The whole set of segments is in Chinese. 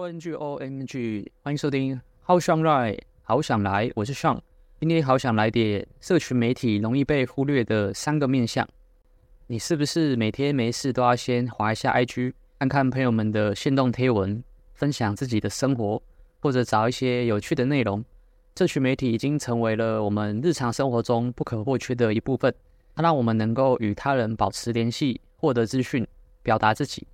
O N G O M G，欢迎收听好想来，好想来，我是 Sean。今天好想来点社群媒体容易被忽略的三个面向。你是不是每天没事都要先划一下 IG，看看朋友们的限动贴文，分享自己的生活，或者找一些有趣的内容？社群媒体已经成为了我们日常生活中不可或缺的一部分，它让我们能够与他人保持联系，获得资讯，表达自己。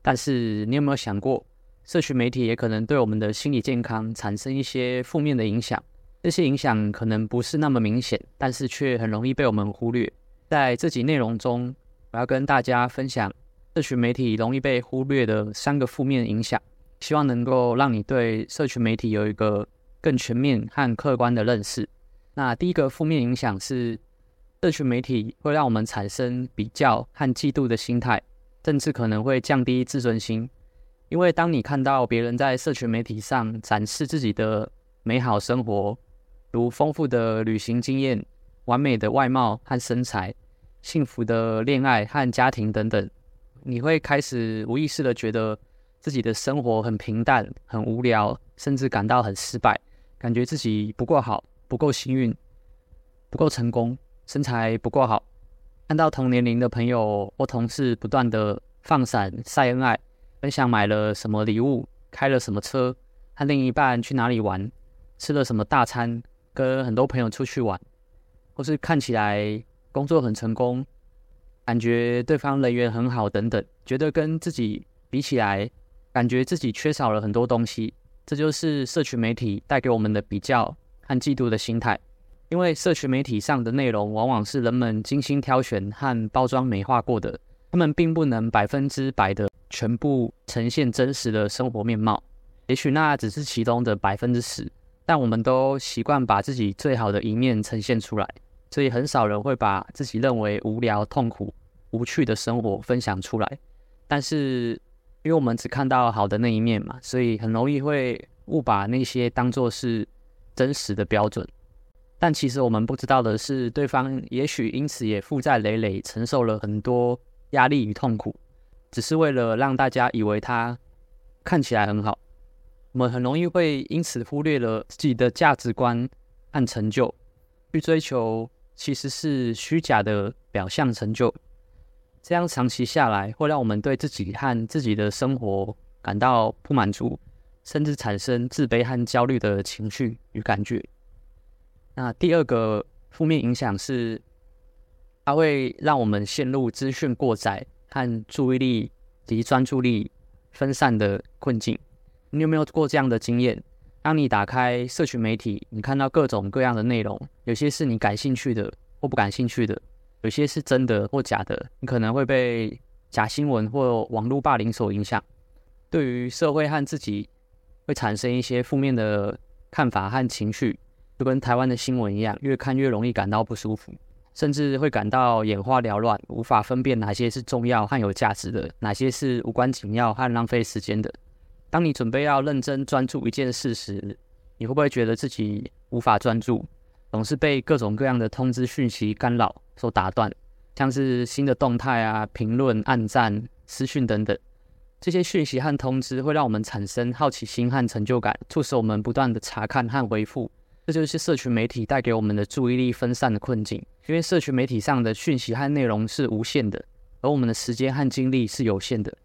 但是，你有没有想过，社群媒体也可能对我们的心理健康产生一些负面的影响。这些影响可能不是那么明显，但是却很容易被我们忽略。在这集内容中，我要跟大家分享社群媒体容易被忽略的三个负面影响，希望能够让你对社群媒体有一个更全面和客观的认识。那第一个负面影响是，社群媒体会让我们产生比较和嫉妒的心态，甚至可能会降低自尊心。因为当你看到别人在社群媒体上展示自己的美好生活，如丰富的旅行经验、完美的外貌和身材、幸福的恋爱和家庭等等，你会开始无意识的觉得自己的生活很平淡、很无聊，甚至感到很失败，感觉自己不够好、不够幸运、不够成功、身材不够好。看到同年龄的朋友或同事不断的放闪晒恩爱。分享买了什么礼物，开了什么车，和另一半去哪里玩，吃了什么大餐，跟很多朋友出去玩，或是看起来工作很成功，感觉对方人缘很好等等，觉得跟自己比起来，感觉自己缺少了很多东西。这就是社群媒体带给我们的比较和嫉妒的心态。因为社群媒体上的内容往往是人们精心挑选和包装美化过的，他们并不能百分之百的。全部呈现真实的生活面貌，也许那只是其中的百分之十，但我们都习惯把自己最好的一面呈现出来，所以很少人会把自己认为无聊、痛苦、无趣的生活分享出来。但是，因为我们只看到好的那一面嘛，所以很容易会误把那些当作是真实的标准。但其实我们不知道的是，对方也许因此也负债累累，承受了很多压力与痛苦。只是为了让大家以为他看起来很好，我们很容易会因此忽略了自己的价值观和成就，去追求其实是虚假的表象成就。这样长期下来，会让我们对自己和自己的生活感到不满足，甚至产生自卑和焦虑的情绪与感觉。那第二个负面影响是，它会让我们陷入资讯过载。和注意力及专注力分散的困境，你有没有过这样的经验？当你打开社群媒体，你看到各种各样的内容，有些是你感兴趣的或不感兴趣的，有些是真的或假的，你可能会被假新闻或网络霸凌所影响，对于社会和自己会产生一些负面的看法和情绪，就跟台湾的新闻一样，越看越容易感到不舒服。甚至会感到眼花缭乱，无法分辨哪些是重要和有价值的，哪些是无关紧要和浪费时间的。当你准备要认真专注一件事时，你会不会觉得自己无法专注，总是被各种各样的通知讯息干扰所打断，像是新的动态啊、评论、按赞、私讯等等，这些讯息和通知会让我们产生好奇心和成就感，促使我们不断的查看和回复。这就是社群媒体带给我们的注意力分散的困境，因为社群媒体上的讯息和内容是无限的，而我们的时间和精力是有限的。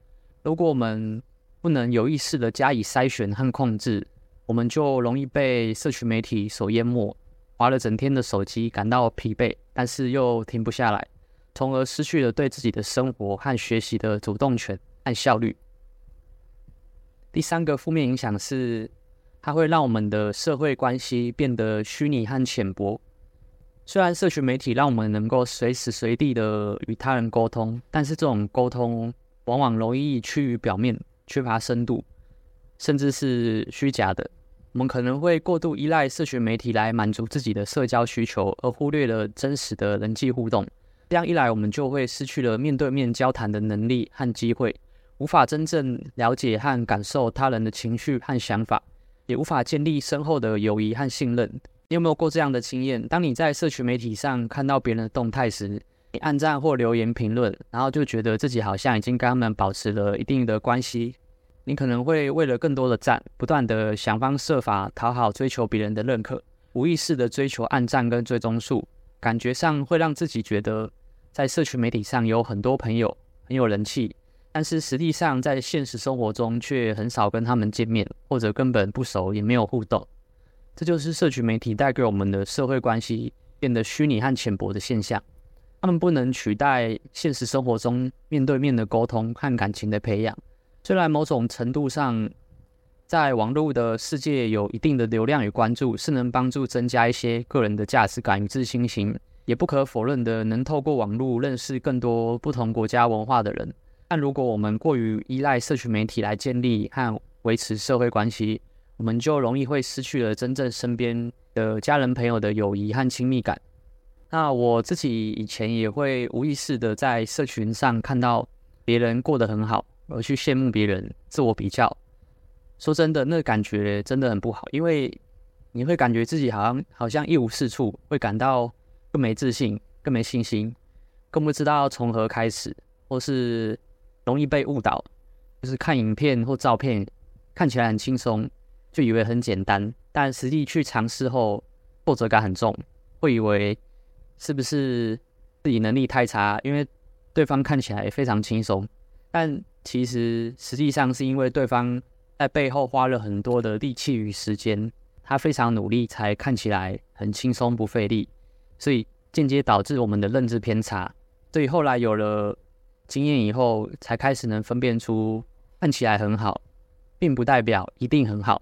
如果我们不能有意识地加以筛选和控制，我们就容易被社群媒体所淹没，划了整天的手机，感到疲惫，但是又停不下来，从而失去了对自己的生活和学习的主动权和效率。第三个负面影响是，它会让我们的社会关系变得虚拟和浅薄。虽然社群媒体让我们能够随时随地的与他人沟通，但是这种沟通往往容易趋于表面，缺乏深度，甚至是虚假的。我们可能会过度依赖社群媒体来满足自己的社交需求，而忽略了真实的人际互动。这样一来，我们就会失去了面对面交谈的能力和机会，无法真正了解和感受他人的情绪和想法。也无法建立深厚的友谊和信任。你有没有过这样的经验？当你在社群媒体上看到别人的动态时，你按赞或留言评论，然后就觉得自己好像已经跟他们保持了一定的关系，你可能会为了更多的赞，不断的想方设法讨好、追求别人的认可，无意识的追求按赞跟追踪数，感觉上会让自己觉得在社群媒体上有很多朋友，很有人气，但是实际上在现实生活中却很少跟他们见面，或者根本不熟，也没有互动。这就是社群媒体带给我们的社会关系变得虚拟和浅薄的现象。他们不能取代现实生活中面对面的沟通和感情的培养。虽然某种程度上，在网络的世界有一定的流量与关注，是能帮助增加一些个人的价值感与自信心，也不可否认的能透过网络认识更多不同国家文化的人。但如果我们过于依赖社群媒体来建立和维持社会关系，我们就容易会失去了真正身边的家人朋友的友谊和亲密感。那我自己以前也会无意识的在社群上看到别人过得很好，而去羡慕别人，自我比较。说真的，那感觉真的很不好，因为你会感觉自己好像好像一无是处，会感到更没自信、更没信心，更不知道从何开始，或是容易被误导。就是看影片或照片看起来很轻松。就以为很简单，但实际去尝试后，挫折感很重，会以为是不是自己能力太差，因为对方看起来非常轻松，但其实实际上是因为对方在背后花了很多的力气与时间，他非常努力才看起来很轻松不费力，所以间接导致我们的认知偏差。所以后来有了经验以后，才开始能分辨出看起来很好，并不代表一定很好。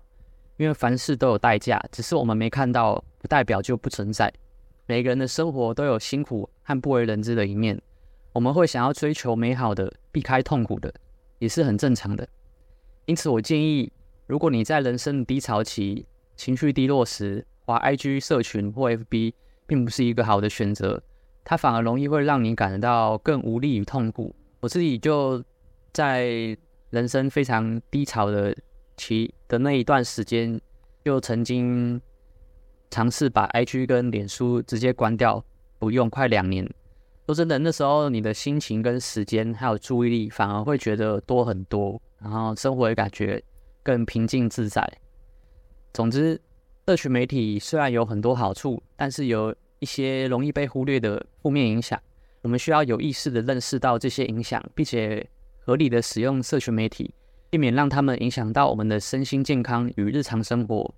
因为凡事都有代价，只是我们没看到，不代表就不存在。每个人的生活都有辛苦和不为人知的一面，我们会想要追求美好的，避开痛苦的，也是很正常的。因此，我建议，如果你在人生的低潮期、情绪低落时，滑 IG 社群或 FB，并不是一个好的选择，它反而容易会让你感觉到更无力与痛苦。我自己就在人生非常低潮的。期的那一段时间，就曾经尝试把 IG 跟脸书直接关掉，不用快两年。说真的，那时候你的心情跟时间还有注意力，反而会觉得多很多，然后生活也感觉更平静自在。总之，社群媒体虽然有很多好处，但是有一些容易被忽略的负面影响。我们需要有意识的认识到这些影响，并且合理的使用社群媒体。避免让他们影响到我们的身心健康与日常生活，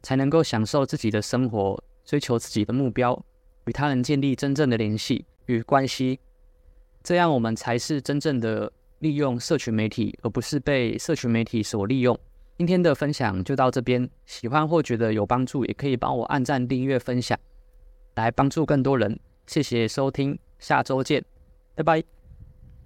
才能够享受自己的生活，追求自己的目标，与他人建立真正的联系与关系。这样，我们才是真正的利用社群媒体，而不是被社群媒体所利用。今天的分享就到这边，喜欢或觉得有帮助，也可以帮我按赞、订阅、分享，来帮助更多人。谢谢收听，下周见，拜拜。